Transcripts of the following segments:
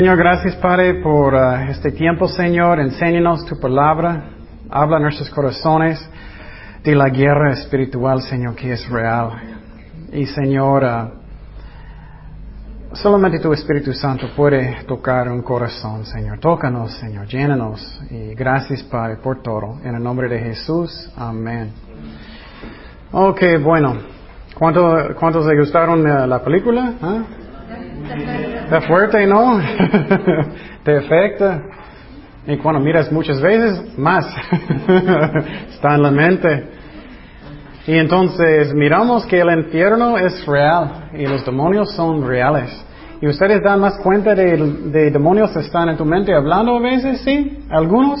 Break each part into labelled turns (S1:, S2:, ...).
S1: Señor, gracias Padre por uh, este tiempo, Señor. Enséñanos tu palabra. Habla en nuestros corazones de la guerra espiritual, Señor, que es real. Y Señor, uh, solamente tu Espíritu Santo puede tocar un corazón, Señor. Tócanos, Señor. Llénanos. Y gracias, Padre, por todo. En el nombre de Jesús. Amén. Ok, bueno. ¿Cuánto, ¿Cuántos le gustaron uh, la película? ¿Ah? Está fuerte, ¿no? Te afecta. Y cuando miras muchas veces, más. Está en la mente. Y entonces miramos que el infierno es real y los demonios son reales. ¿Y ustedes dan más cuenta de, de demonios que están en tu mente hablando a veces? Sí, algunos.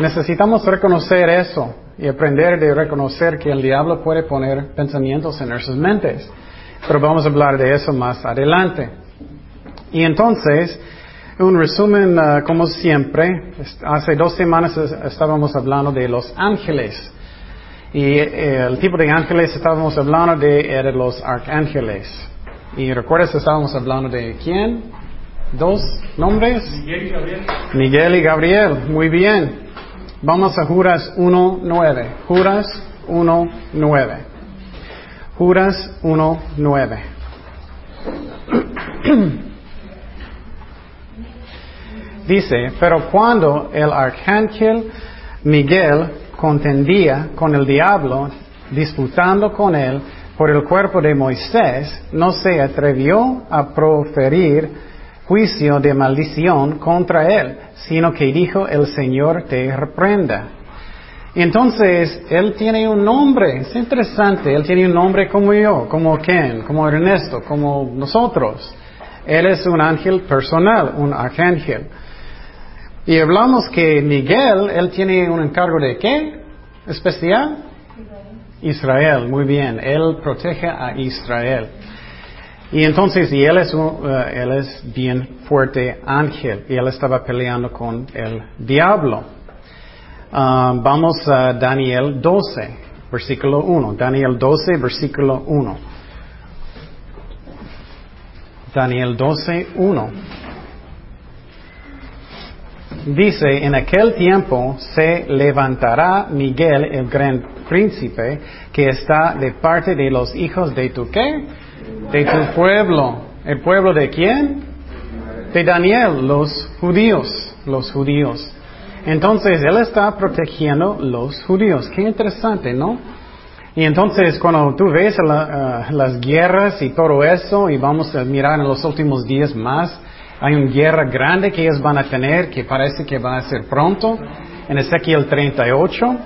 S1: Necesitamos reconocer eso y aprender de reconocer que el diablo puede poner pensamientos en nuestras mentes. Pero vamos a hablar de eso más adelante. Y entonces, un resumen, uh, como siempre, hace dos semanas estábamos hablando de los ángeles. Y eh, el tipo de ángeles estábamos hablando de era los arcángeles. Y recuerdas, estábamos hablando de quién? Dos nombres.
S2: Miguel y Gabriel.
S1: Miguel y Gabriel. Muy bien. Vamos a Juras 1.9. Juras 1.9. Juras 1.9. Dice, pero cuando el arcángel Miguel contendía con el diablo, disputando con él por el cuerpo de Moisés, no se atrevió a proferir juicio de maldición contra él, sino que dijo, el Señor te reprenda. Entonces, él tiene un nombre, es interesante, él tiene un nombre como yo, como Ken, como Ernesto, como nosotros. Él es un ángel personal, un arcángel. Y hablamos que Miguel, él tiene un encargo de qué? Especial. Israel, muy bien. Él protege a Israel. Y entonces, y él es, uh, él es bien fuerte ángel. Y él estaba peleando con el diablo. Uh, vamos a Daniel 12, versículo 1. Daniel 12, versículo 1. Daniel 12, 1. Dice, en aquel tiempo se levantará Miguel, el gran príncipe, que está de parte de los hijos de tu qué? De tu pueblo. ¿El pueblo de quién? De Daniel, los judíos, los judíos. Entonces, él está protegiendo los judíos. Qué interesante, ¿no? Y entonces, cuando tú ves uh, las guerras y todo eso, y vamos a mirar en los últimos días más, hay una guerra grande que ellos van a tener, que parece que va a ser pronto, en Ezequiel 38.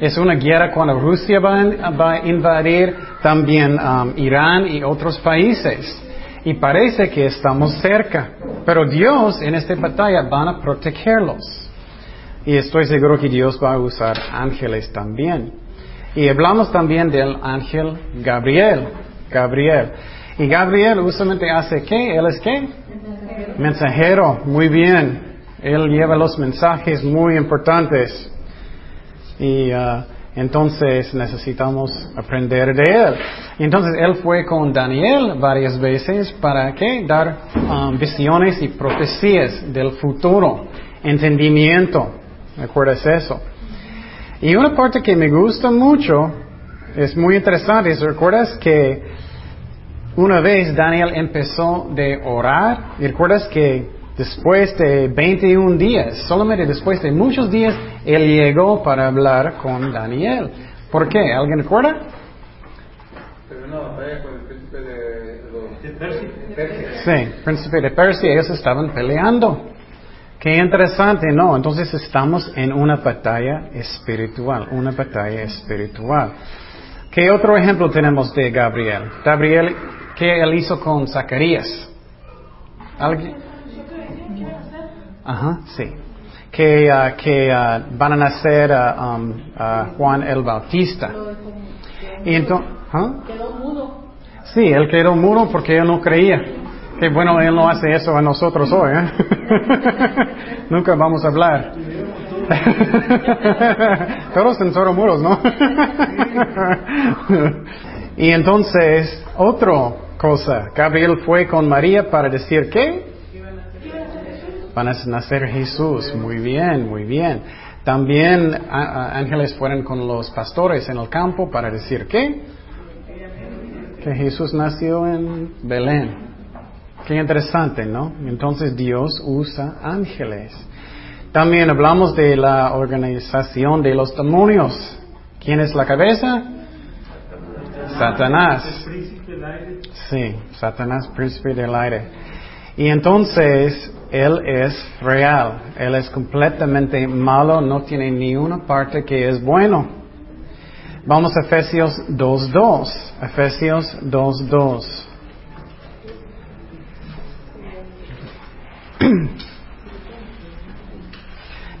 S1: Es una guerra cuando Rusia va a, va a invadir también um, Irán y otros países. Y parece que estamos cerca. Pero Dios en esta batalla van a protegerlos. Y estoy seguro que Dios va a usar ángeles también. Y hablamos también del ángel Gabriel. Gabriel. Y Gabriel usualmente hace qué? ¿Él es qué? Mensajero, muy bien. Él lleva los mensajes muy importantes. Y uh, entonces necesitamos aprender de él. Y entonces él fue con Daniel varias veces para qué? Dar um, visiones y profecías del futuro, entendimiento. ¿Recuerdas eso? Y una parte que me gusta mucho, es muy interesante, ¿recuerdas que una vez Daniel empezó de orar, y recuerdas que después de 21 días, solamente después de muchos días, él llegó para hablar con Daniel. ¿Por qué? ¿Alguien recuerda?
S2: Pero una batalla con el príncipe de, los, de
S1: Persia. Sí, príncipe de Persia, ellos estaban peleando. Qué interesante, ¿no? Entonces estamos en una batalla espiritual, una batalla espiritual. ¿Qué otro ejemplo tenemos de Gabriel? Gabriel, ¿qué él hizo con Zacarías? ¿Alguien? Ajá, sí. Que, uh, que uh, van a nacer uh, um, Juan el Bautista. Y entonces, ¿huh? Sí, él quedó mudo porque él no creía. Que bueno, él no hace eso a nosotros hoy, ¿eh? Nunca vamos a hablar. Todos son sordomudos, ¿no? y entonces, otra cosa, Gabriel fue con María para decir qué? Van a nacer Jesús. Muy bien, muy bien. También ángeles fueron con los pastores en el campo para decir qué? Que Jesús nació en Belén. Qué interesante, ¿no? Entonces Dios usa ángeles. También hablamos de la organización de los demonios. ¿Quién es la cabeza? Satanás. Sí, Satanás, príncipe del aire. Y entonces Él es real, Él es completamente malo, no tiene ni una parte que es bueno. Vamos a Efesios 2.2. Efesios 2.2.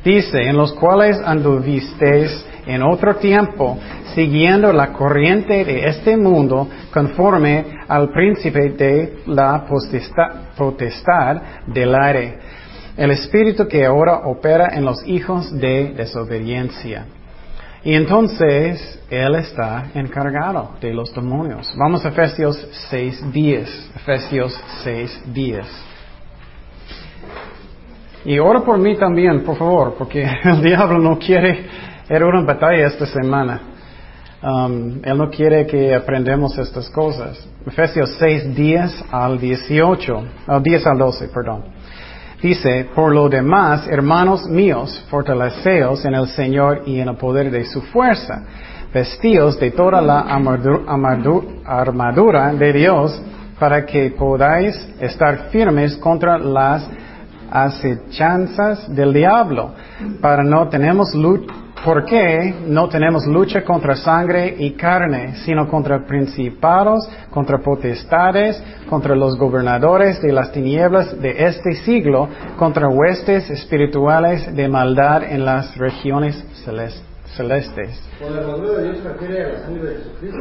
S1: Dice, en los cuales anduvisteis en otro tiempo, siguiendo la corriente de este mundo, conforme al príncipe de la potestad del aire, el espíritu que ahora opera en los hijos de desobediencia. Y entonces Él está encargado de los demonios. Vamos a Efesios 6.10. Efesios 6.10. Y ora por mí también, por favor, porque el diablo no quiere, era una batalla esta semana. Um, él no quiere que aprendamos estas cosas. Efesios 6, 10 al 18, 10 al 12, perdón. Dice, por lo demás, hermanos míos, fortaleceos en el Señor y en el poder de su fuerza. Vestíos de toda la armadura de Dios para que podáis estar firmes contra las acechanzas del diablo. Para no tenemos lucha, porque no tenemos lucha contra sangre y carne, sino contra principados, contra potestades, contra los gobernadores de las tinieblas de este siglo, contra huestes espirituales de maldad en las regiones celestes celestes.
S2: Con la armadura de Dios refiere a la sangre de Jesucristo.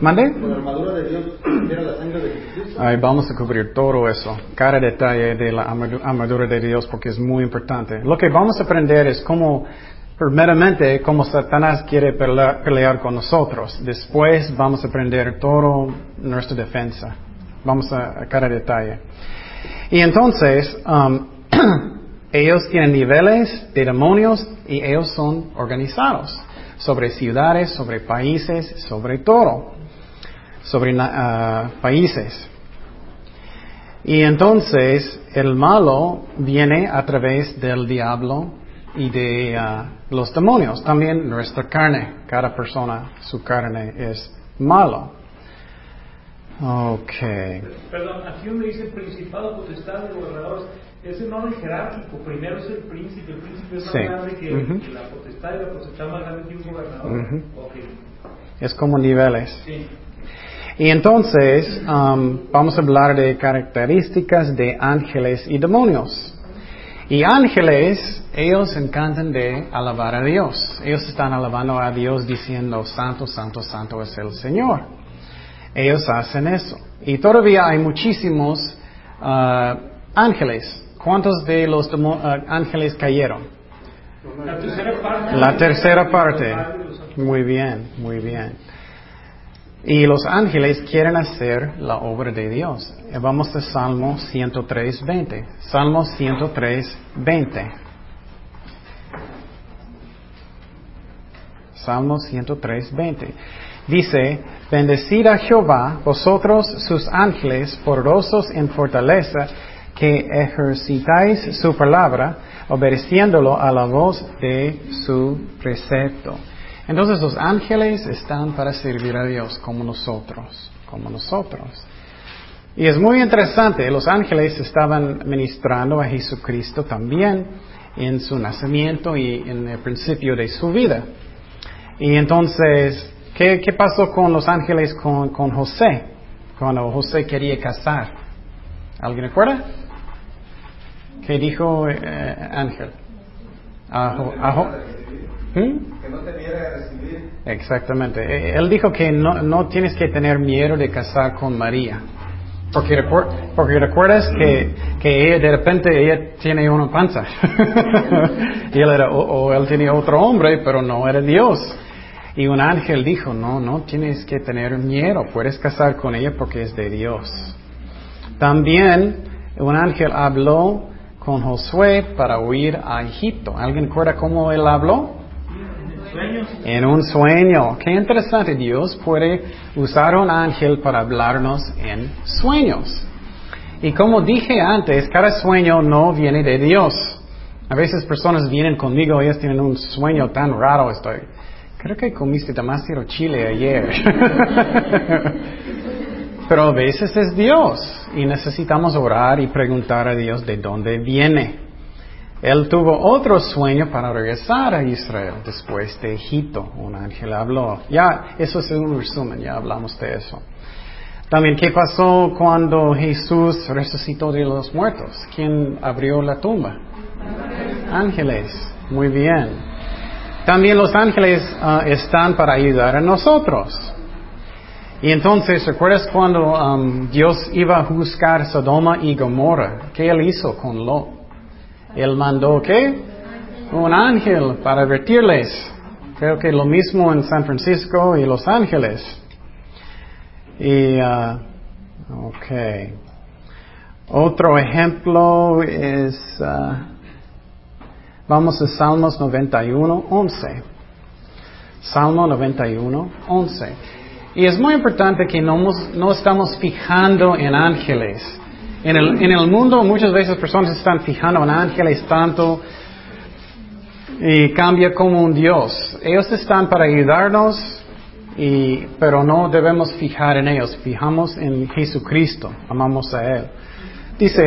S1: ¿Mande?
S2: Con la armadura de Dios refiere a la sangre de Jesucristo.
S1: Ay, vamos a cubrir todo eso, cada detalle de la armadura de Dios porque es muy importante. Lo que vamos a aprender es cómo, primeramente, cómo Satanás quiere pelear, con nosotros. Después vamos a aprender todo nuestra defensa. Vamos a, a cada detalle. Y entonces, um, Ellos tienen niveles de demonios y ellos son organizados sobre ciudades, sobre países, sobre todo, sobre uh, países. Y entonces el malo viene a través del diablo y de uh, los demonios. También nuestra carne, cada persona, su carne es malo. Ok.
S3: Perdón, aquí donde dice principado, potestad, gobernadores, ese no es jerárquico. Primero es el príncipe. El príncipe es más grande que, la potestad y la potestad más grande que un gobernador.
S1: Es como niveles. Sí. Y entonces um, vamos a hablar de características de ángeles y demonios. Y ángeles, ellos encantan de alabar a Dios. Ellos están alabando a Dios diciendo, Santo, Santo, Santo es el Señor. Ellos hacen eso. Y todavía hay muchísimos uh, ángeles ¿Cuántos de los uh, ángeles cayeron?
S3: La tercera parte.
S1: La tercera parte. Muy bien, muy bien. Y los ángeles quieren hacer la obra de Dios. Vamos a Salmo 103, 20. Salmo 103, 20. Salmo 103, 20. Dice, bendecid a Jehová, vosotros sus ángeles, poderosos en fortaleza, que ejercitáis su palabra, obedeciéndolo a la voz de su precepto. Entonces los ángeles están para servir a Dios como nosotros, como nosotros. Y es muy interesante, los ángeles estaban ministrando a Jesucristo también en su nacimiento y en el principio de su vida. Y entonces, ¿qué, pasó con los ángeles con, con José? Cuando José quería casar. ¿Alguien recuerda? ¿Qué dijo eh, Ángel? ¿Mm?
S2: Que no temiera recibir.
S1: Exactamente. Eh, él dijo que no, no tienes que tener miedo de casar con María. Porque, porque recuerdas que, que ella, de repente ella tiene una panza. y él era, o, él tenía otro hombre, pero no era Dios. Y un ángel dijo, no, no tienes que tener miedo, puedes casar con ella porque es de Dios. También un ángel habló con Josué para huir a Egipto. ¿Alguien recuerda cómo él habló? En un sueño. Qué interesante. Dios puede usar un ángel para hablarnos en sueños. Y como dije antes, cada sueño no viene de Dios. A veces personas vienen conmigo, ellas tienen un sueño tan raro, estoy, creo que comiste demasiado chile ayer. Pero a veces es Dios y necesitamos orar y preguntar a Dios de dónde viene. Él tuvo otro sueño para regresar a Israel después de Egipto. Un ángel habló. Ya, eso es un resumen, ya hablamos de eso. También, ¿qué pasó cuando Jesús resucitó de los muertos? ¿Quién abrió la tumba? Ángeles. Muy bien. También los ángeles ah, están para ayudar a nosotros. Y entonces, ¿recuerdas cuando um, Dios iba a buscar Sodoma y Gomorra? ¿Qué él hizo con Lot? Él mandó qué? Un ángel para advertirles. Creo que lo mismo en San Francisco y Los Ángeles. Y, uh, ok. Otro ejemplo es, uh, vamos a Salmos 91, 11. Salmo 91, 11. Y es muy importante que no, no estamos fijando en ángeles. En el, en el, mundo muchas veces personas están fijando en ángeles tanto y cambia como un Dios. Ellos están para ayudarnos, y, pero no debemos fijar en ellos. Fijamos en Jesucristo, amamos a Él. Dice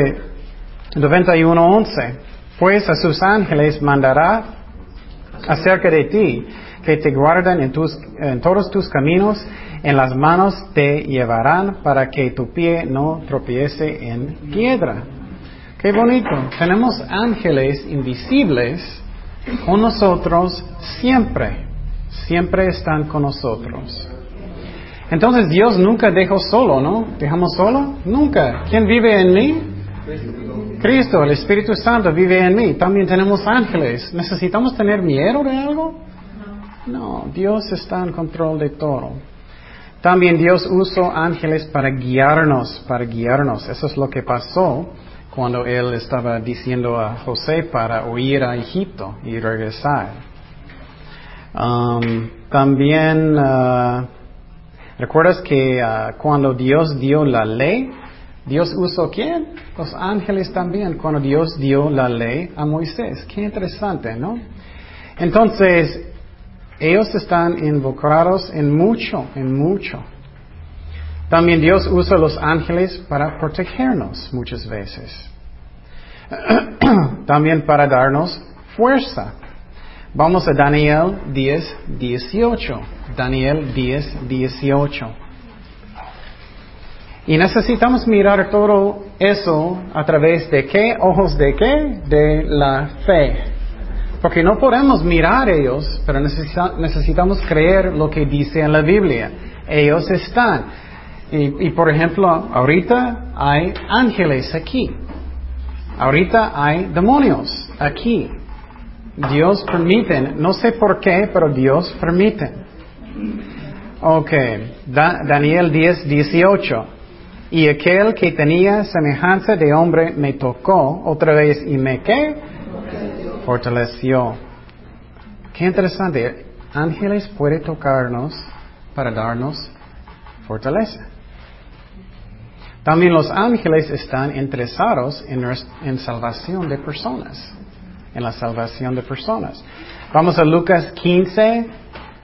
S1: 91.11, pues a sus ángeles mandará acerca de ti, que te guardan en, tus, en todos tus caminos en las manos te llevarán para que tu pie no tropiece en piedra. Qué bonito. Tenemos ángeles invisibles con nosotros siempre. Siempre están con nosotros. Entonces Dios nunca dejó solo, ¿no? ¿Dejamos solo? Nunca. ¿Quién vive en mí? Cristo, el Espíritu Santo vive en mí. También tenemos ángeles. ¿Necesitamos tener miedo de algo? No, Dios está en control de todo. También Dios usó ángeles para guiarnos, para guiarnos. Eso es lo que pasó cuando Él estaba diciendo a José para huir a Egipto y regresar. Um, también, uh, ¿recuerdas que uh, cuando Dios dio la ley, Dios usó quién? Los ángeles también, cuando Dios dio la ley a Moisés. Qué interesante, ¿no? Entonces, ellos están involucrados en mucho, en mucho. También Dios usa los ángeles para protegernos muchas veces. También para darnos fuerza. Vamos a Daniel 10, 18. Daniel 10, 18. Y necesitamos mirar todo eso a través de qué, ojos de qué, de la fe. Porque no podemos mirar ellos, pero necesitamos creer lo que dice en la Biblia. Ellos están. Y, por ejemplo, ahorita hay ángeles aquí. Ahorita hay demonios aquí. Dios permite, no sé por qué, pero Dios permite. Ok, Daniel 10, 18. Y aquel que tenía semejanza de hombre me tocó otra vez y me qué? Fortaleció. Qué interesante. Ángeles puede tocarnos para darnos fortaleza. También los ángeles están interesados en, en salvación de personas, en la salvación de personas. Vamos a Lucas 15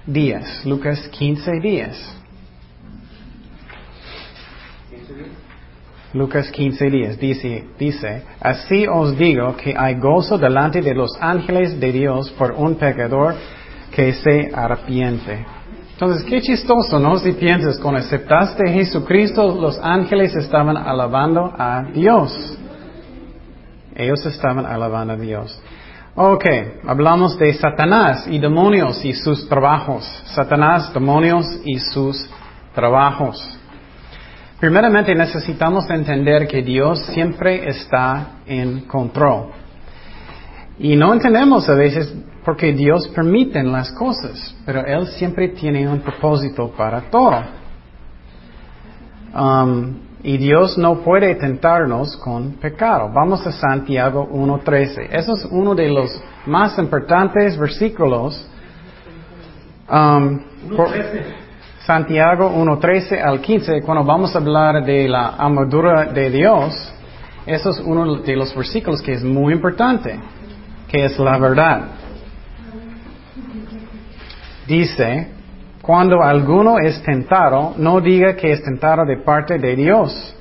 S1: días. Lucas 15 días. Lucas 15 días dice, dice, así os digo que hay gozo delante de los ángeles de Dios por un pecador que se arrepiente. Entonces, qué chistoso, ¿no? Si piensas, cuando aceptaste a Jesucristo, los ángeles estaban alabando a Dios. Ellos estaban alabando a Dios. Ok, hablamos de Satanás y demonios y sus trabajos. Satanás, demonios y sus trabajos. Primeramente necesitamos entender que Dios siempre está en control. Y no entendemos a veces porque Dios permite las cosas, pero Él siempre tiene un propósito para todo. Um, Y Dios no puede tentarnos con pecado. Vamos a Santiago 1.13. Eso es uno de los más importantes versículos. Um, Santiago 1.13 al 15, cuando vamos a hablar de la armadura de Dios, eso es uno de los versículos que es muy importante, que es la verdad. Dice, cuando alguno es tentado, no diga que es tentado de parte de Dios,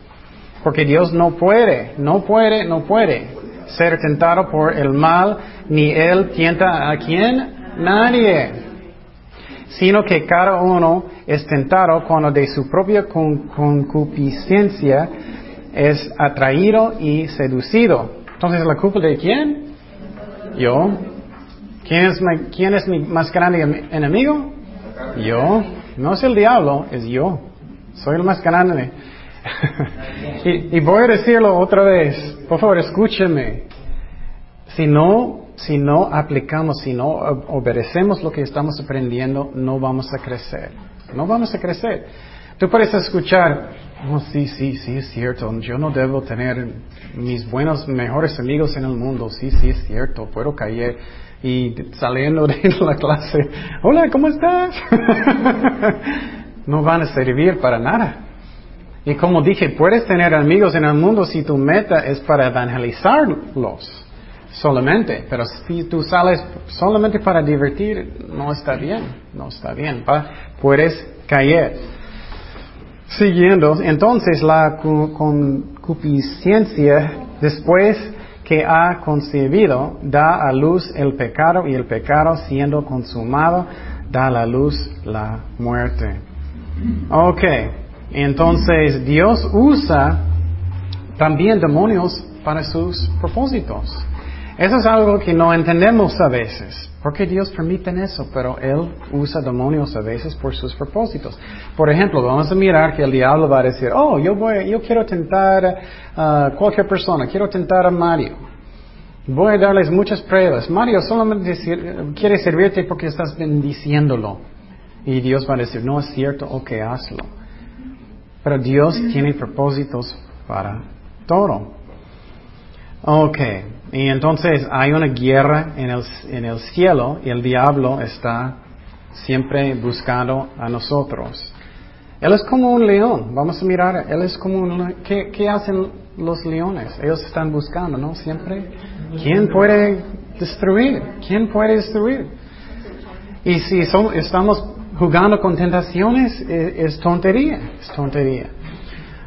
S1: porque Dios no puede, no puede, no puede ser tentado por el mal, ni Él tienta a quien, nadie, sino que cada uno es tentado cuando de su propia concupiscencia es atraído y seducido. Entonces, ¿la culpa de quién? Yo. ¿Quién es, ¿quién es mi más grande enemigo? Yo. No es el diablo, es yo. Soy el más grande. y, voy a decirlo otra vez. Por favor, escúcheme. Si no, si no aplicamos, si no obedecemos lo que estamos aprendiendo, no vamos a crecer. No vamos a crecer. Tú puedes escuchar, oh, sí, sí, sí, es cierto. Yo no debo tener mis buenos, mejores amigos en el mundo. Sí, sí, es cierto. Puedo caer y saliendo de la clase, hola, ¿cómo estás? no van a servir para nada. Y como dije, puedes tener amigos en el mundo si tu meta es para evangelizarlos solamente, pero si tú sales solamente para divertir, no está bien, no está bien, puedes caer. Siguiendo, entonces la concupiscencia después que ha concebido da a luz el pecado y el pecado siendo consumado da a luz la muerte. Ok, entonces Dios usa también demonios para sus propósitos. Eso es algo que no entendemos a veces. Porque Dios permite eso, pero Él usa demonios a veces por sus propósitos. Por ejemplo, vamos a mirar que el diablo va a decir, oh, yo, voy, yo quiero tentar a cualquier persona, quiero tentar a Mario. Voy a darles muchas pruebas. Mario solamente quiere servirte porque estás bendiciéndolo. Y Dios va a decir, no es cierto, ok, hazlo. Pero Dios tiene propósitos para todo. Ok, y entonces hay una guerra en el, en el cielo y el diablo está siempre buscando a nosotros. Él es como un león, vamos a mirar, él es como un... ¿Qué, hacen los leones? Ellos están buscando, ¿no? Siempre. ¿Quién puede destruir? ¿Quién puede destruir? Y si estamos jugando con tentaciones, es, es tontería, es tontería.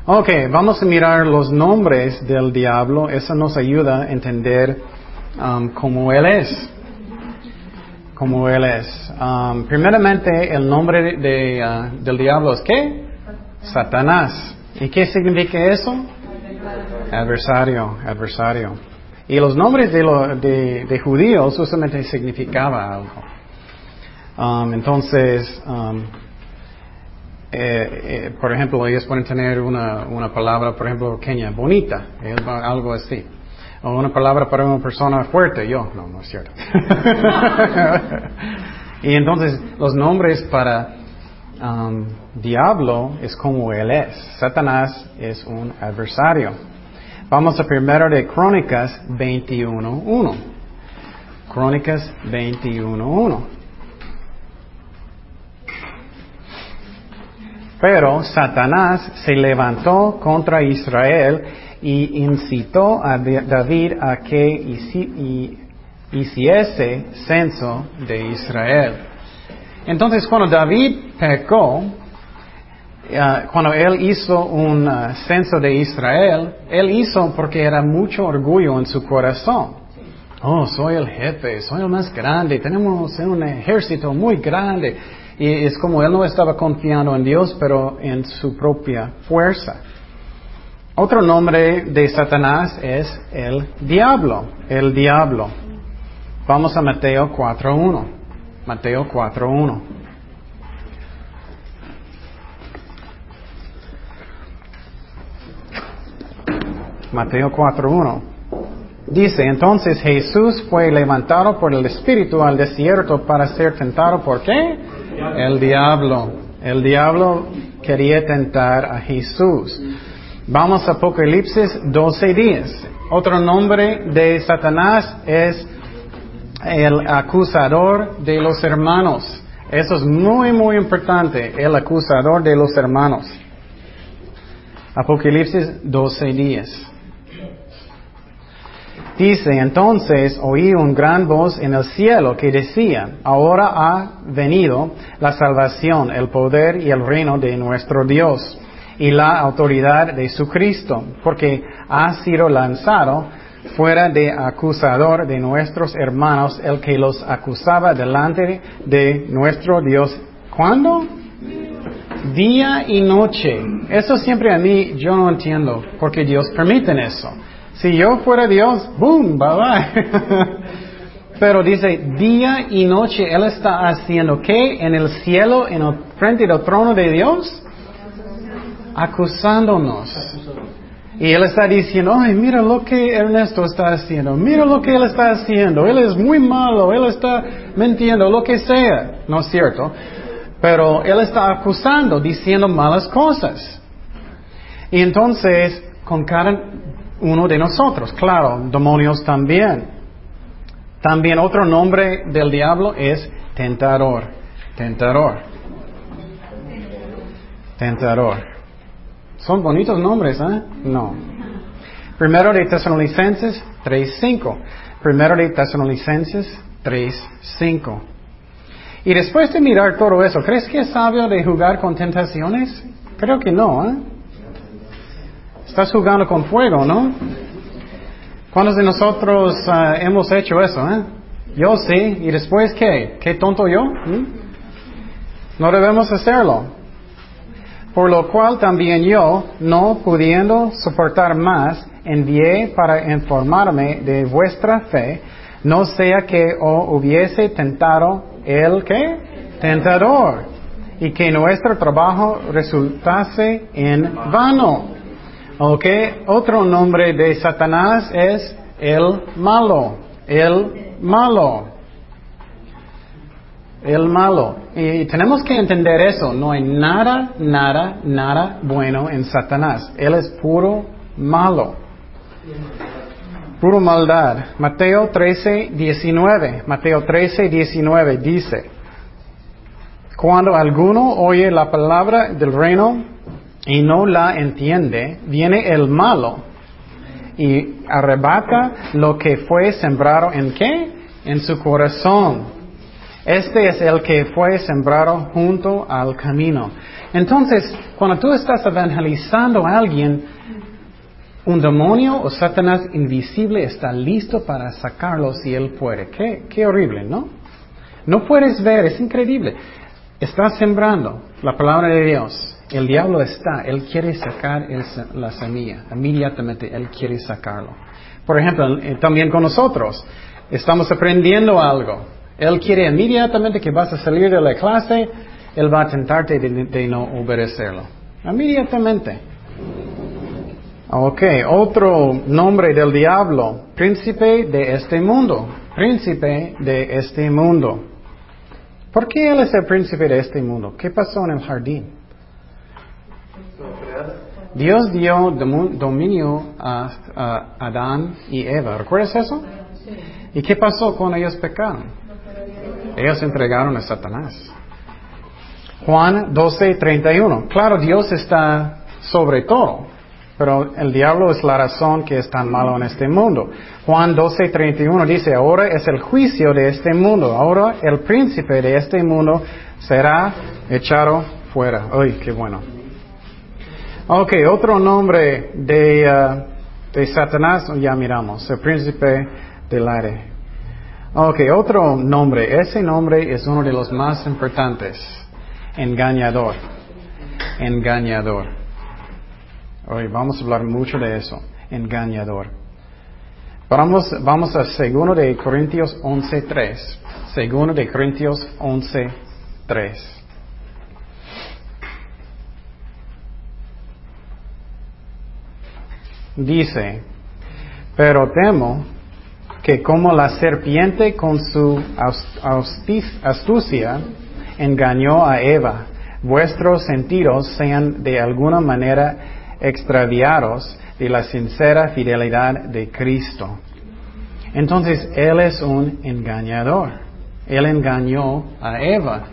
S1: Ok, vamos a mirar los nombres del diablo. Eso nos ayuda a entender um, cómo él es. Cómo él es. Um, primeramente, el nombre de, uh, del diablo es ¿qué? Satanás. ¿Y qué significa eso? Adversario, adversario. Y los nombres de, de, de judíos justamente significaba algo. Um, entonces, eh, eh, por ejemplo, ellos pueden tener una, una palabra, por ejemplo, pequeña, bonita, algo así. O una palabra para una persona fuerte, yo, no, no es cierto. y entonces, los nombres para um, diablo es como él es. Satanás es un adversario. Vamos a primero de Crónicas 21.1. Crónicas 21.1. Pero Satanás se levantó contra Israel y incitó a David a que hiciese censo de Israel. Entonces cuando David pecó, eh, cuando él hizo un uh, censo de Israel, él hizo porque era mucho orgullo en su corazón. Oh, soy el jefe, soy el más grande, tenemos un ejército muy grande. Y es como él no estaba confiando en Dios, pero en su propia fuerza. Otro nombre de Satanás es el diablo, el diablo. Vamos a Mateo 4.1. Mateo 4.1. Mateo 4.1. Dice, entonces Jesús fue levantado por el Espíritu al desierto para ser tentado. ¿Por qué? El diablo. El diablo quería tentar a Jesús. Vamos a Apocalipsis 12 días. Otro nombre de Satanás es el acusador de los hermanos. Eso es muy, muy importante, el acusador de los hermanos. Apocalipsis 12 días. Dice, entonces oí un gran voz en el cielo que decía, ahora ha venido la salvación, el poder y el reino de nuestro Dios y la autoridad de su Cristo, porque ha sido lanzado fuera de acusador de nuestros hermanos el que los acusaba delante de nuestro Dios. ¿Cuándo? Día y noche. Eso siempre a mí yo no entiendo, porque Dios permite eso. Si yo fuera Dios, boom, bye bye. Pero dice, día y noche Él está haciendo qué en el cielo, en frente del trono de Dios? Acusándonos. Y Él está diciendo, ay, mira lo que Ernesto está haciendo, mira lo que Él está haciendo, Él es muy malo, Él está mintiendo, lo que sea. No es cierto. Pero Él está acusando, diciendo malas cosas. Y entonces, con cada uno de nosotros. Claro, demonios también. También otro nombre del diablo es tentador. Tentador. Tentador. Son bonitos nombres, ¿eh? No. Primero de Tesalonicenses 3.5. Primero de Tesalonicenses 3.5. Y después de mirar todo eso, ¿crees que es sabio de jugar con tentaciones? Creo que no, ¿eh? Estás jugando con fuego, ¿no? ¿Cuántos de nosotros ah, hemos hecho eso? Eh? Yo sí. ¿Y después qué? ¿Qué tonto yo? ¿Mm? No debemos hacerlo. Por lo cual también yo, no pudiendo soportar más, envié para informarme de vuestra fe, no sea que os hubiese tentado el que tentador, y que nuestro trabajo resultase en vano. Ok, otro nombre de Satanás es el malo, el malo, el malo. Y tenemos que entender eso, no hay nada, nada, nada bueno en Satanás. Él es puro malo. Puro maldad. Mateo 13, 19. Mateo 13, 19 dice, cuando alguno oye la palabra del reino y no la entiende, viene el malo y arrebata lo que fue sembrado en qué? En su corazón. Este es el que fue sembrado junto al camino. Entonces, cuando tú estás evangelizando a alguien, un demonio o Satanás invisible está listo para sacarlo si él puede. Qué, qué horrible, ¿no? No puedes ver, es increíble. Estás sembrando la palabra de Dios el diablo está, él quiere sacar la semilla, inmediatamente él quiere sacarlo. Por ejemplo, también con nosotros, estamos aprendiendo algo. Él quiere inmediatamente que vas a salir de la clase, él va a tentarte de, no obedecerlo. Inmediatamente. Ok, otro nombre del diablo, príncipe de este mundo, príncipe de este mundo. ¿Por qué él es el príncipe de este mundo? ¿Qué pasó en el jardín? Dios dio dominio a, Adán y Eva. ¿Recuerdas eso? ¿Y qué pasó cuando ellos pecaron? Ellos entregaron a Satanás. Juan 12, 31. Claro, Dios está sobre todo, pero el diablo es la razón que es tan malo en este mundo. Juan 12, 31 dice, ahora es el juicio de este mundo, ahora el príncipe de este mundo será echado fuera. Uy, qué bueno. Ok, otro nombre de, uh, de Satanás, ya miramos, el príncipe del aire. Ok, otro nombre, ese nombre es uno de los más importantes, engañador, engañador. Hoy vamos a hablar mucho de eso, engañador. Vamos, vamos a 2 de Corintios 11.3, 2 de Corintios 11.3. dice, pero temo que como la serpiente con su astucia engañó a Eva, vuestros sentidos sean de alguna manera extraviados de la sincera fidelidad de Cristo. Entonces, Él es un engañador. Él engañó a Eva.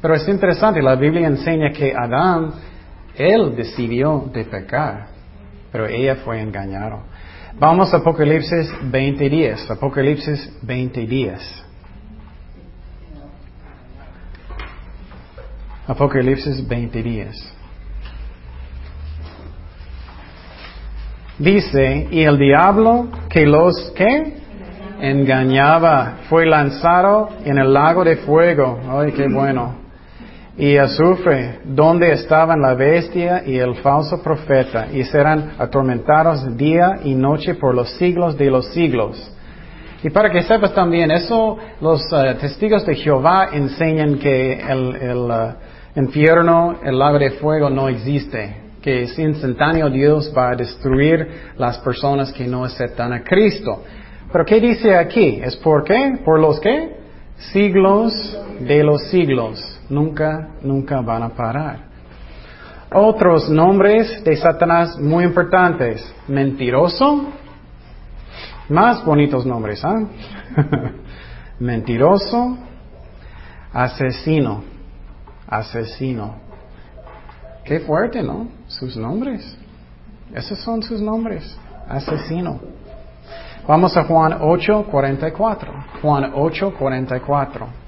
S1: Pero es interesante, la Biblia enseña que Adán, él decidió de pecar, pero ella fue engañada. Vamos a Apocalipsis 20.10. Apocalipsis 20.10. Apocalipsis 20.10. Dice, y el diablo que los que engañaba fue lanzado en el lago de fuego. Ay, qué bueno y azufre, donde estaban la bestia y el falso profeta, y serán atormentados día y noche por los siglos de los siglos. Y para que sepas también, eso los eh, testigos de Jehová enseñan que el, eh, infierno, el lago de fuego no existe, que es instantáneo Dios va a destruir las personas que no aceptan a Cristo. Pero ¿qué dice aquí? ¿Es por qué? ¿Por los qué? Siglos de los siglos nunca, nunca van a parar. Otros nombres de Satanás muy importantes. Mentiroso. Más bonitos nombres, ¿ah? Mentiroso. Asesino. Asesino. Qué fuerte, ¿no? Sus nombres. Esos son sus nombres. Asesino. Vamos a Juan 8, 44. Juan 8, 44.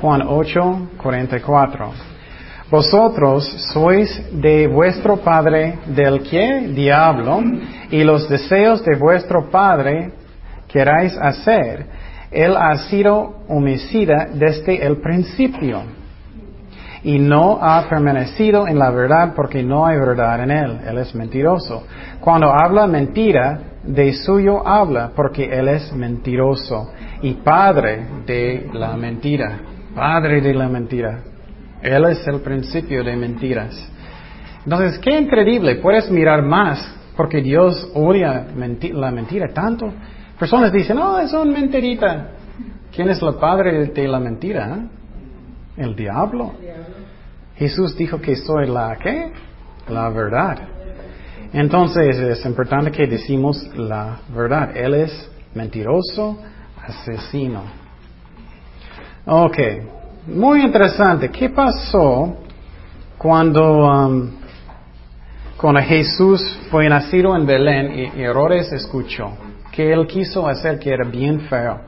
S1: Juan 8, 44. Vosotros sois de vuestro padre del que diablo y los deseos de vuestro padre queráis hacer. Él ha sido homicida desde el principio y no ha permanecido en la verdad porque no hay verdad en él. Él es mentiroso. Cuando habla mentira, de suyo habla porque él es mentiroso y padre de la mentira. Padre de la mentira. Él es el principio de mentiras. Entonces, qué increíble. Puedes mirar más porque Dios odia la mentira tanto. Personas dicen, no, es una mentirita. ¿Quién es el padre de la mentira? El diablo. Jesús dijo que soy la qué? La verdad. Entonces es importante que decimos la verdad. Él es mentiroso, asesino. Ok, muy interesante. ¿Qué pasó cuando, um, cuando Jesús fue nacido en Belén y Herodes escuchó? Que él quiso hacer que era bien feo.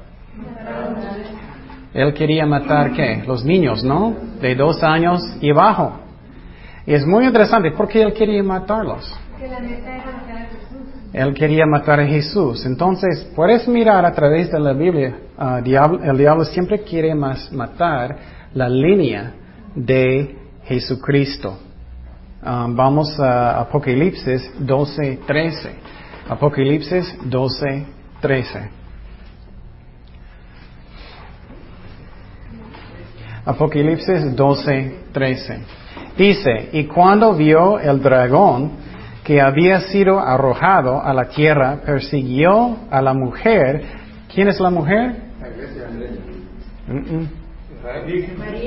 S1: Él quería matar, ¿qué? Los niños, ¿no? De dos años y abajo. Y es muy interesante, ¿por qué él quería matarlos? Él quería matar a Jesús. Entonces, puedes mirar a través de la Biblia, uh, el diablo siempre quiere más matar la línea de Jesucristo. Um, vamos a Apocalipsis 12, 13. Apocalipsis 12, 13. Apocalipsis 12, 13. Dice, y cuando vio el dragón, que había sido arrojado a la tierra, persiguió a la mujer. ¿Quién es la mujer?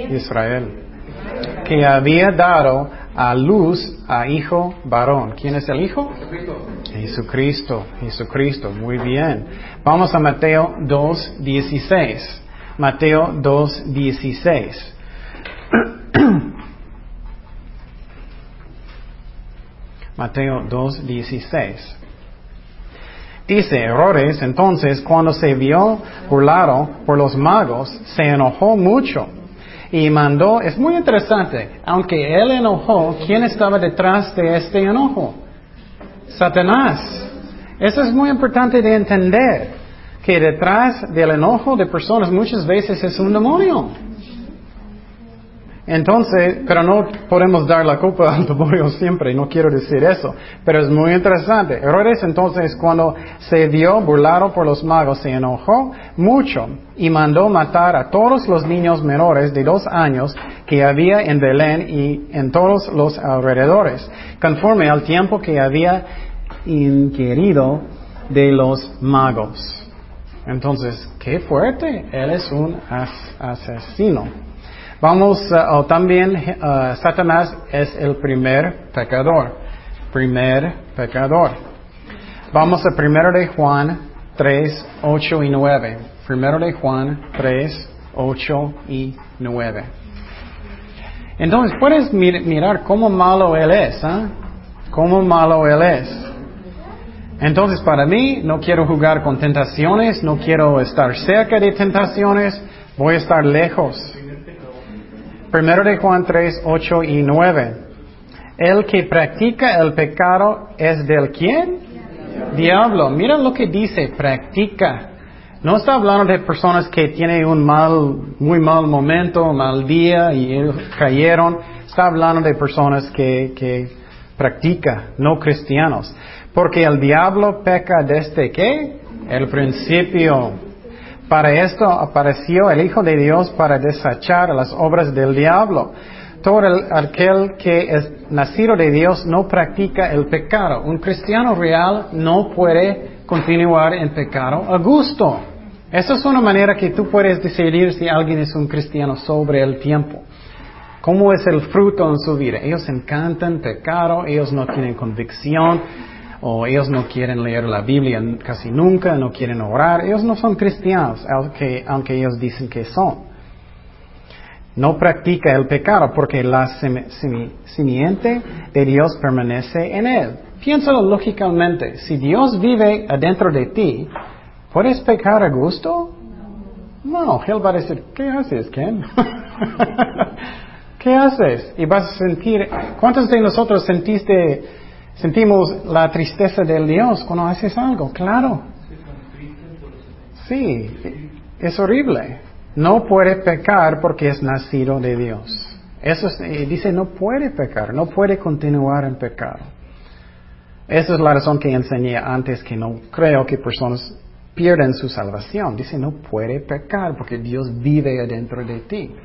S1: Israel. Que había dado a luz a hijo varón. ¿Quién es el hijo? Jesucristo. Jesucristo. Muy bien. Vamos a Mateo 2.16. Mateo 2.16. Mateo 2.16. Dice Herodes, entonces, cuando se vio burlado por los magos, se enojó mucho y mandó, es muy interesante, aunque él enojó, ¿quién estaba detrás de este enojo? Satanás. Eso es muy importante de entender, que detrás del enojo de personas muchas veces es un demonio. Entonces, pero no podemos dar la culpa al demonio siempre, no quiero decir eso, pero es muy interesante. Herodes entonces cuando se vio burlado por los magos se enojó mucho y mandó matar a todos los niños menores de dos años que había en Belén y en todos los alrededores, conforme al tiempo que había inquirido de los magos. Entonces, qué fuerte, él es un asesino. Vamos, uh, o también uh, Satanás es el primer pecador. Primer pecador. Vamos a primero de Juan 3, 8 y 9. Primero de Juan 3, 8 y 9. Entonces puedes mirar cómo malo él es, ¿eh? Cómo malo él es. Entonces para mí no quiero jugar con tentaciones, no quiero estar cerca de tentaciones, voy a estar lejos. Primero de Juan 3, 8 y 9. El que practica el pecado es del quién? Diablo. Mira lo que dice, practica. No está hablando de personas que tienen un mal, muy mal momento, mal día y cayeron. Está hablando de personas que, que practica, no cristianos. Porque el diablo peca desde qué? El principio. Para esto apareció el Hijo de Dios para desechar las obras del diablo. Todo aquel que es nacido de Dios no practica el pecado. Un cristiano real no puede continuar en pecado a gusto. Esa es una manera que tú puedes decidir si alguien es un cristiano sobre el tiempo. ¿Cómo es el fruto en su vida? Ellos encantan pecado, ellos no tienen convicción, o ellos no quieren leer la Biblia casi nunca, no quieren orar, ellos no son cristianos, aunque, aunque ellos dicen que son. No practica el pecado porque la simiente de Dios permanece en él. Piénsalo lógicamente, si Dios vive adentro de ti, ¿puedes pecar a gusto? No, Él va a decir, ¿qué haces, Ken? ¿Qué haces? Y vas a sentir, ¿cuántos de nosotros sentiste Sentimos la tristeza del Dios cuando haces algo, claro. Sí, es horrible. No puede pecar porque es nacido de Dios. Eso dice, no puede pecar, no puede continuar en pecado. Esa es la razón que enseñé antes que no creo que personas pierden su salvación. Dice, no puede pecar porque Dios vive adentro de ti.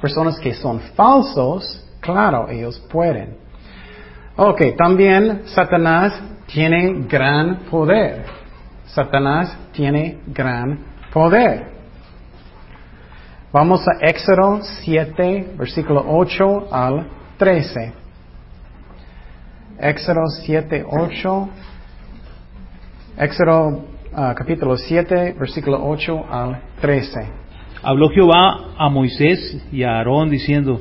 S1: Personas que son falsos, claro, ellos pueden. Ok, también Satanás tiene gran poder. Satanás tiene gran poder. Vamos a Éxodo 7, versículo 8 al 13. Éxodo 7, 8. Éxodo ah, capítulo 7, versículo 8 al 13.
S4: Habló Jehová a Moisés y a Aarón diciendo,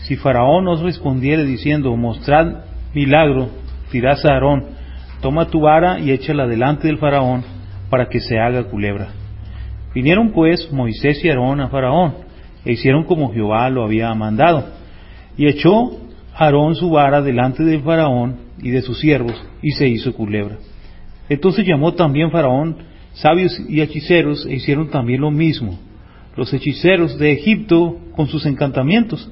S4: si Faraón os respondiere diciendo, mostrad milagro, dirás a Aarón, toma tu vara y échala delante del faraón para que se haga culebra. Vinieron pues Moisés y Aarón a faraón e hicieron como Jehová lo había mandado. Y echó Aarón su vara delante del faraón y de sus siervos y se hizo culebra. Entonces llamó también faraón sabios y hechiceros e hicieron también lo mismo. Los hechiceros de Egipto con sus encantamientos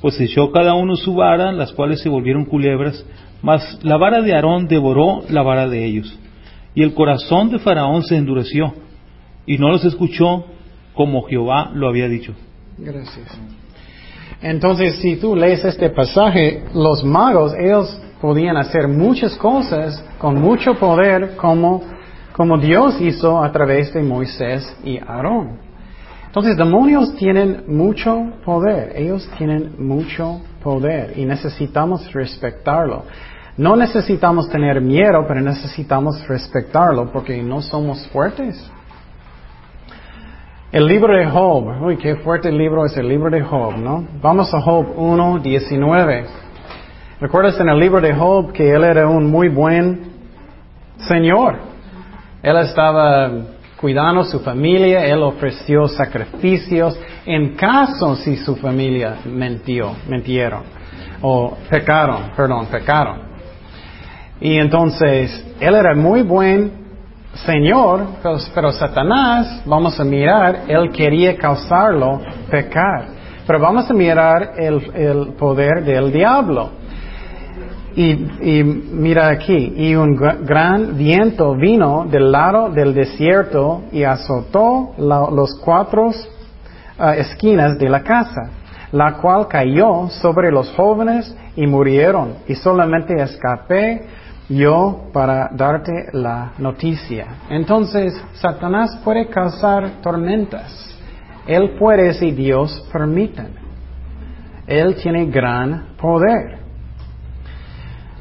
S4: pues echó cada uno su vara, las cuales se volvieron culebras, mas la vara de Aarón devoró la vara de ellos. Y el corazón de Faraón se endureció, y no los escuchó como Jehová lo había dicho.
S1: Gracias. Entonces, si tú lees este pasaje, los magos, ellos podían hacer muchas cosas con mucho poder como, como Dios hizo a través de Moisés y Aarón. Entonces, demonios tienen mucho poder, ellos tienen mucho poder y necesitamos respetarlo. No necesitamos tener miedo, pero necesitamos respetarlo porque no somos fuertes. El libro de Job, uy, qué fuerte libro es el libro de Job, ¿no? Vamos a Job 1, 19. ¿Recuerdas en el libro de Job que él era un muy buen Señor? Él estaba cuidando su familia, él ofreció sacrificios en caso si su familia mentió, mentieron o pecaron, perdón, pecaron. Y entonces, él era muy buen Señor, pero, Satanás, vamos a mirar, él quería causarlo pecar. Pero vamos a mirar el, el poder del diablo. Y, mira aquí, y un gran viento vino del lado del desierto y azotó los cuatro ah, esquinas de la casa, la cual cayó sobre los jóvenes y murieron. Y solamente escapé yo para darte la noticia. Entonces, Satanás puede causar tormentas. Él puede si Dios permite. Él tiene gran poder.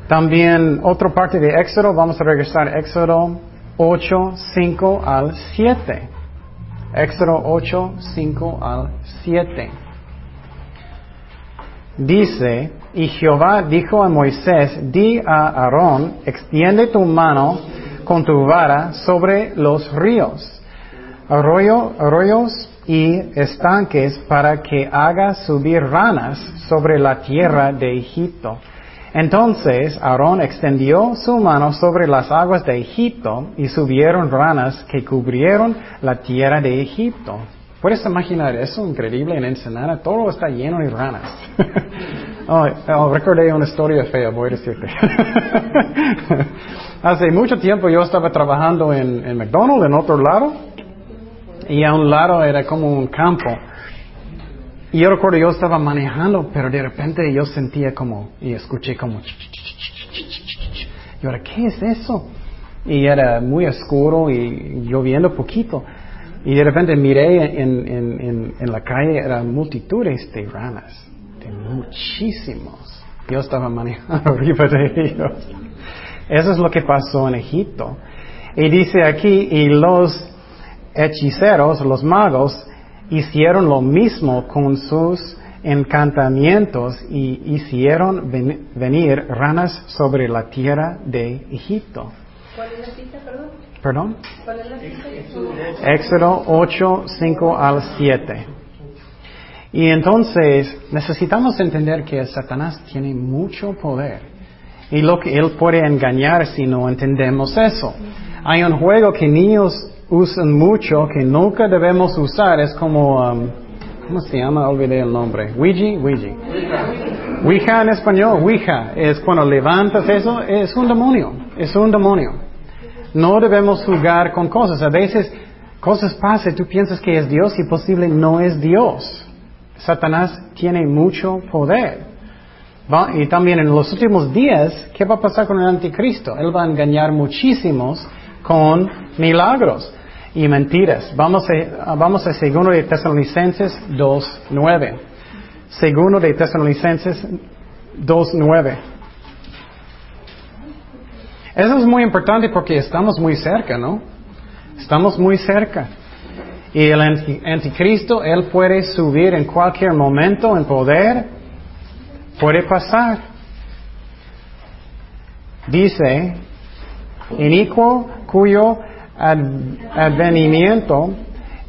S1: También otra parte de Éxodo, vamos a regresar a Éxodo 8, 5 al 7. Éxodo 8, 5 al 7. Dice, y Jehová dijo a Moisés, di a Aarón, extiende tu mano con tu vara sobre los ríos, arroyos y estanques para que haga subir ranas sobre la tierra de Egipto. Entonces Aarón extendió su mano sobre las aguas de Egipto y subieron ranas que cubrieron la tierra de Egipto. Puedes imaginar eso increíble en Ensenada, todo está lleno de ranas. oh, oh, recordé una historia fea, voy a decirte. Hace mucho tiempo yo estaba trabajando en, en McDonald's, en otro lado, y a un lado era como un campo. Y yo recuerdo, yo estaba manejando, pero de repente yo sentía como, y escuché como, y ahora, ¿qué es eso? Y era muy oscuro y lloviendo poquito. Y de repente miré en, en, en, la calle, eran multitudes de ranas, de muchísimos. Yo estaba manejando arriba de ellos. Eso es lo que pasó en Egipto. Y dice aquí, y los hechiceros, los magos, hicieron lo mismo con sus encantamientos y hicieron venir ranas sobre la tierra de Egipto.
S5: ¿Cuál es la cita, perdón?
S1: ¿Perdón?
S5: ¿Cuál es la cita?
S1: Éxodo 8, 5 al 7. Y entonces necesitamos entender que Satanás tiene mucho poder y lo que él puede engañar si no entendemos eso. Hay un juego que niños usan mucho que nunca debemos usar, es como, um, ¿cómo se llama? Olvidé el nombre. Ouija, Ouija. Ouija en español, Ouija, es cuando levantas eso, es un demonio, es un demonio. No debemos jugar con cosas. A veces cosas pasan, tú piensas que es Dios y posible no es Dios. Satanás tiene mucho poder. y también en los últimos días, ¿qué va a pasar con el anticristo? Él va a engañar muchísimos con milagros y mentiras. Vamos a, vamos a segundo de Tesalonicenses 2.9. Segundo de Tesalonicenses 2.9. Eso es muy importante porque estamos muy cerca, ¿no? Estamos muy cerca. Y el anticristo, él puede subir en cualquier momento en poder, puede pasar. Dice, inicuo cuyo advenimiento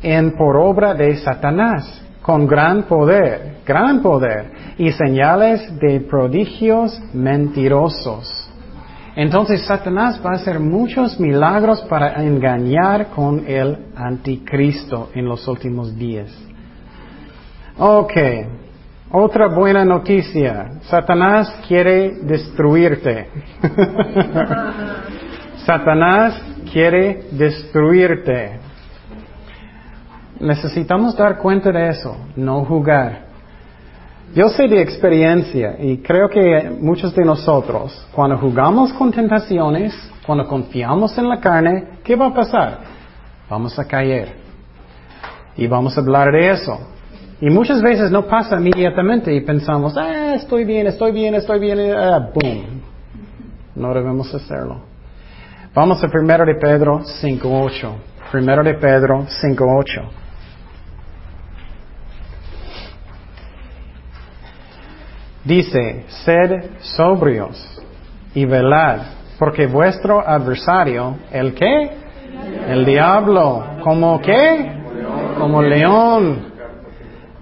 S1: en por obra de Satanás, con gran poder, gran poder, y señales de prodigios mentirosos. Entonces Satanás va a hacer muchos milagros para engañar con el anticristo en los últimos días. Ok, otra buena noticia. Satanás quiere destruirte. Satanás quiere destruirte. Necesitamos dar cuenta de eso, no jugar. Yo sé de experiencia y creo que muchos de nosotros, cuando jugamos con tentaciones, cuando confiamos en la carne, ¿qué va a pasar? Vamos a caer. Y vamos a hablar de eso. Y muchas veces no pasa inmediatamente y pensamos, ah, estoy bien, estoy bien, estoy bien, ah, boom. No debemos hacerlo. Vamos a primero de Pedro 5.8. Primero de Pedro 5.8. Dice, sed sobrios y velad, porque vuestro adversario, ¿el qué? El diablo, ¿como qué? Como león,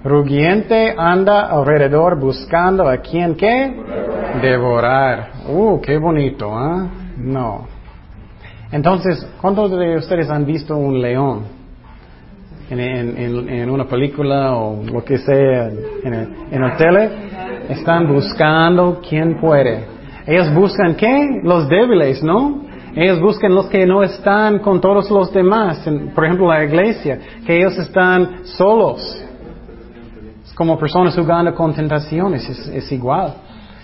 S1: rugiente anda alrededor buscando a quien qué? Devorar. Uh, qué bonito, ¿ah? No. Entonces, ¿cuántos de ustedes han visto un león en, una película o lo que sea en el, en el tele? Están buscando quién puede. Ellos buscan qué? Los débiles, ¿no? Ellos buscan los que no están con todos los demás. por ejemplo, la iglesia, que ellos están solos. Es como personas jugando con tentaciones, es, es igual.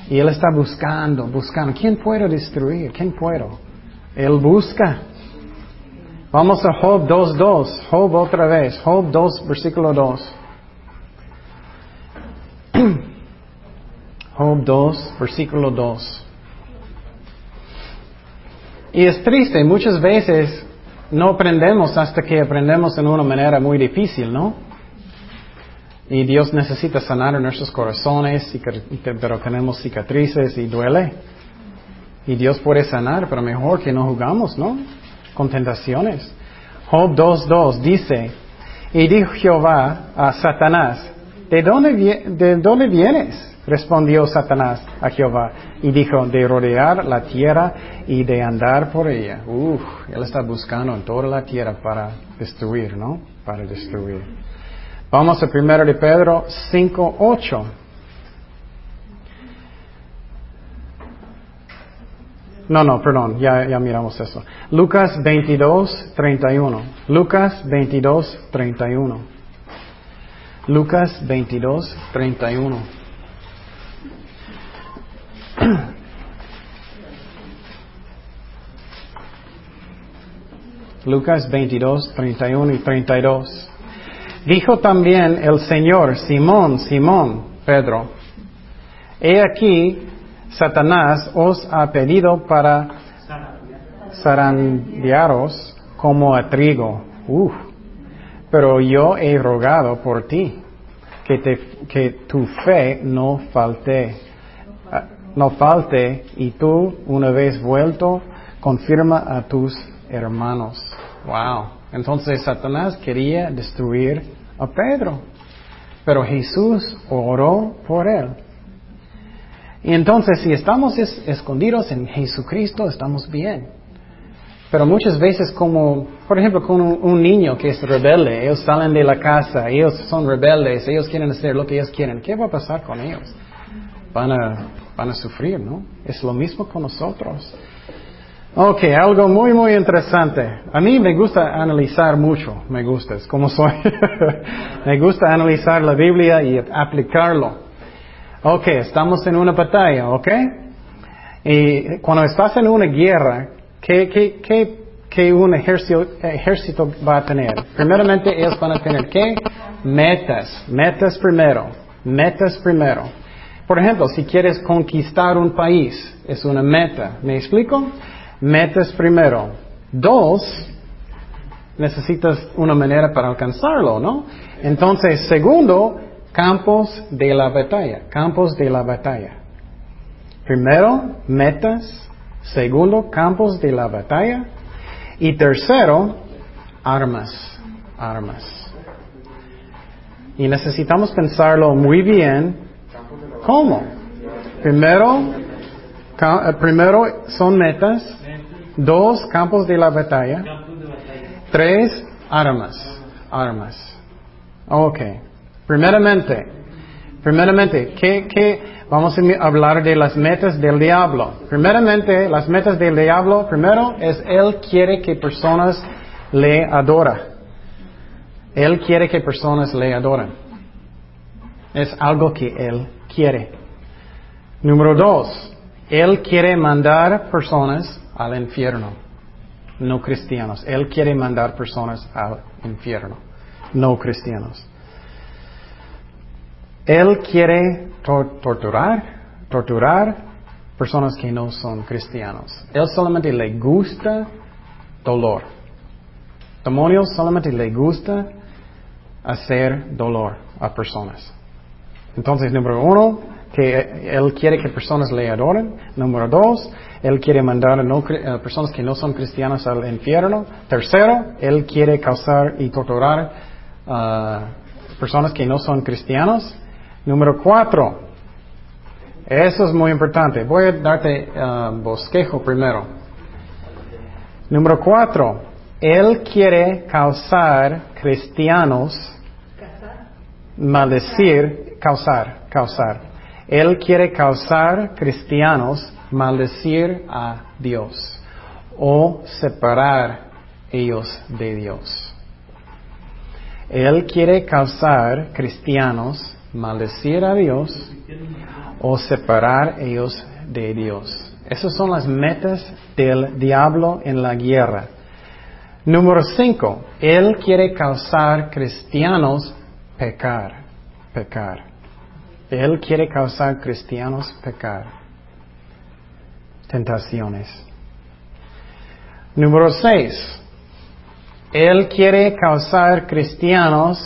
S1: Y él está buscando, buscando. ¿Quién puedo destruir? ¿Quién puedo? Él busca. Vamos a Job 2.2. Job otra vez. Job 2, versículo 2. Job 2, versículo 2. Y es triste, muchas veces no aprendemos hasta que aprendemos en una manera muy difícil, ¿no? Y Dios necesita sanar nuestros corazones, pero tenemos cicatrices y duele. Y Dios puede sanar, pero mejor que no jugamos, ¿no? Con tentaciones. Job 2.2 dice, y dijo Jehová a Satanás, ¿de dónde, ¿de dónde vienes? Respondió Satanás a Jehová y dijo, de rodear la tierra y de andar por ella. Uf, él está buscando en toda la tierra para destruir, ¿no? Para destruir. Vamos a 1 de Pedro 5.8. No, no, perdón, ya, ya miramos eso. Lucas 22, 31. Lucas 22, 31. Lucas 22, 31. Lucas 22, 31 y 32. Dijo también el Señor, Simón, Simón, Pedro, he aquí, Satanás os ha pedido para zarandearos como a trigo. Uf. Pero yo he rogado por ti, que, te, que tu fe no falte, ah, no falte, y tú, una vez vuelto, confirma a tus hermanos. Wow. Entonces Satanás quería destruir a Pedro, pero Jesús oró por él. Y entonces si estamos escondidos en Jesucristo, estamos bien. Pero muchas veces como, por ejemplo, con un, niño que es rebelde, ellos salen de la casa, ellos son rebeldes, ellos quieren hacer lo que ellos quieren, ¿qué va a pasar con ellos? Van a, van a sufrir, ¿no? Es lo mismo con nosotros. Ok, algo muy, muy interesante. A mí me gusta analizar mucho, me gusta, es como soy. me gusta analizar la Biblia y aplicarlo. Ok, estamos en una batalla, ok? Y cuando estás en una guerra, ¿qué, qué, qué, qué un ejército, va a tener? Primeramente ellos van a tener qué? Metas, metas primero, metas primero. Por ejemplo, si quieres conquistar un país, es una meta. ¿Me explico? metes primero. Dos, necesitas una manera para alcanzarlo, ¿no? Entonces, segundo, campos de la batalla, campos de la batalla. Primero, metas. Segundo, campos de la batalla. Y tercero, armas, armas. Y necesitamos pensarlo muy bien. ¿Cómo? Primero, eh, primero son metas. Dos, campos de la batalla. Tres, armas. Armas. Ok. Primeramente, primeramente, ¿qué? Vamos a hablar de las metas del diablo. Primeramente, las metas del diablo, primero es Él quiere que personas le adoran. Él quiere que personas le adoren. Es algo que Él quiere. Número dos, Él quiere mandar personas al infierno, no cristianos. Él quiere mandar personas al infierno, no cristianos. Él quiere torturar, torturar personas que no son cristianos. Él solamente le gusta dolor. Demonios solamente le gusta hacer dolor a personas. Entonces, número uno, que Él quiere que personas le adoren. Número dos, Él quiere mandar a, personas que no son cristianas al infierno. Tercero, Él quiere causar y torturar a personas que no son cristianos. Número cuatro, eso es muy importante. Voy a darte uh, bosquejo primero. Número cuatro, Él quiere causar cristianos, maldecir, causar, causar él quiere causar cristianos maldecir a Dios o separar ellos de Dios. Él quiere causar cristianos maldecir a Dios o separar ellos de Dios. Esas son las metas del diablo en la guerra. Número cinco, Él quiere causar cristianos pecar, pecar. Él quiere causar cristianos pecar. Tentaciones. Número 6. Él quiere causar cristianos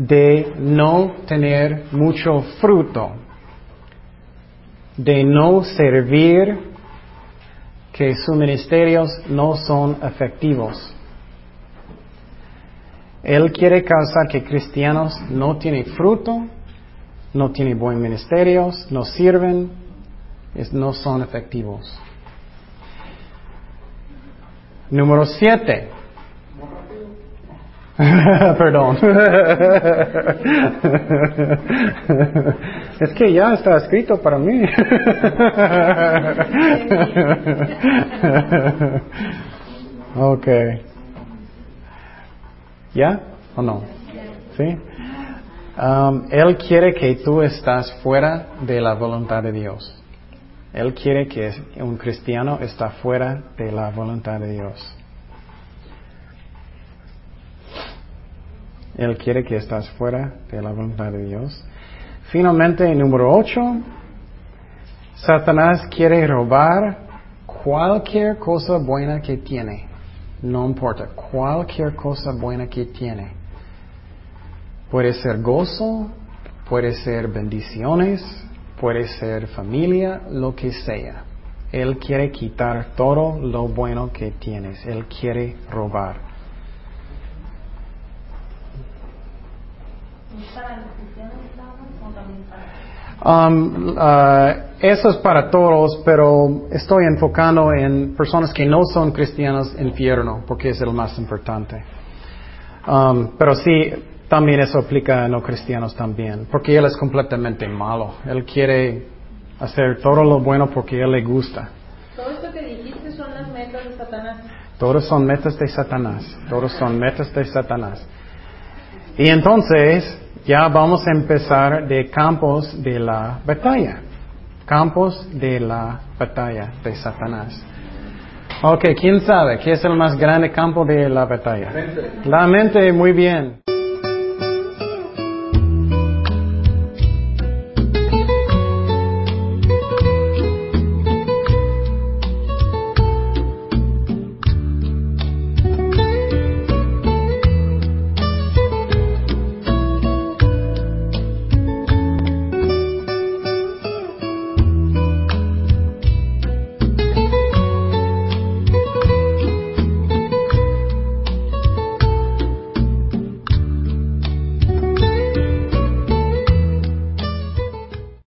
S1: de no tener mucho fruto, de no servir, que sus ministerios no son efectivos. Él quiere causar que cristianos no tienen fruto, no tienen buen ministerios, no sirven, no son efectivos. Número siete. Perdón. es que ya está escrito para mí. ok. ¿Ya o no? ¿Sí? Um, él quiere que tú estás fuera de la voluntad de Dios. Él quiere que un cristiano está fuera de la voluntad de Dios. Él quiere que estás fuera de la voluntad de Dios. Finalmente, número 8, Satanás quiere robar cualquier cosa buena que tiene. No importa, cualquier cosa buena que tiene. Puede ser gozo, puede ser bendiciones, puede ser familia, lo que sea. Él quiere quitar todo lo bueno que tienes. Él quiere robar. Um, uh, eso es para todos, pero estoy enfocando en personas que no son cristianos infierno, porque es el más importante. Um, pero sí, también eso aplica a no cristianos también, porque él es completamente malo. Él quiere hacer todo lo bueno porque él le gusta.
S5: Todo esto que dijiste son las metas de Satanás.
S1: Todos son metas de Satanás. Todos son metas de Satanás. Y entonces ya vamos a empezar de campos de la batalla. Campos de la batalla de Satanás. Ok, ¿quién sabe qué es el más grande campo de la batalla? La mente, muy bien.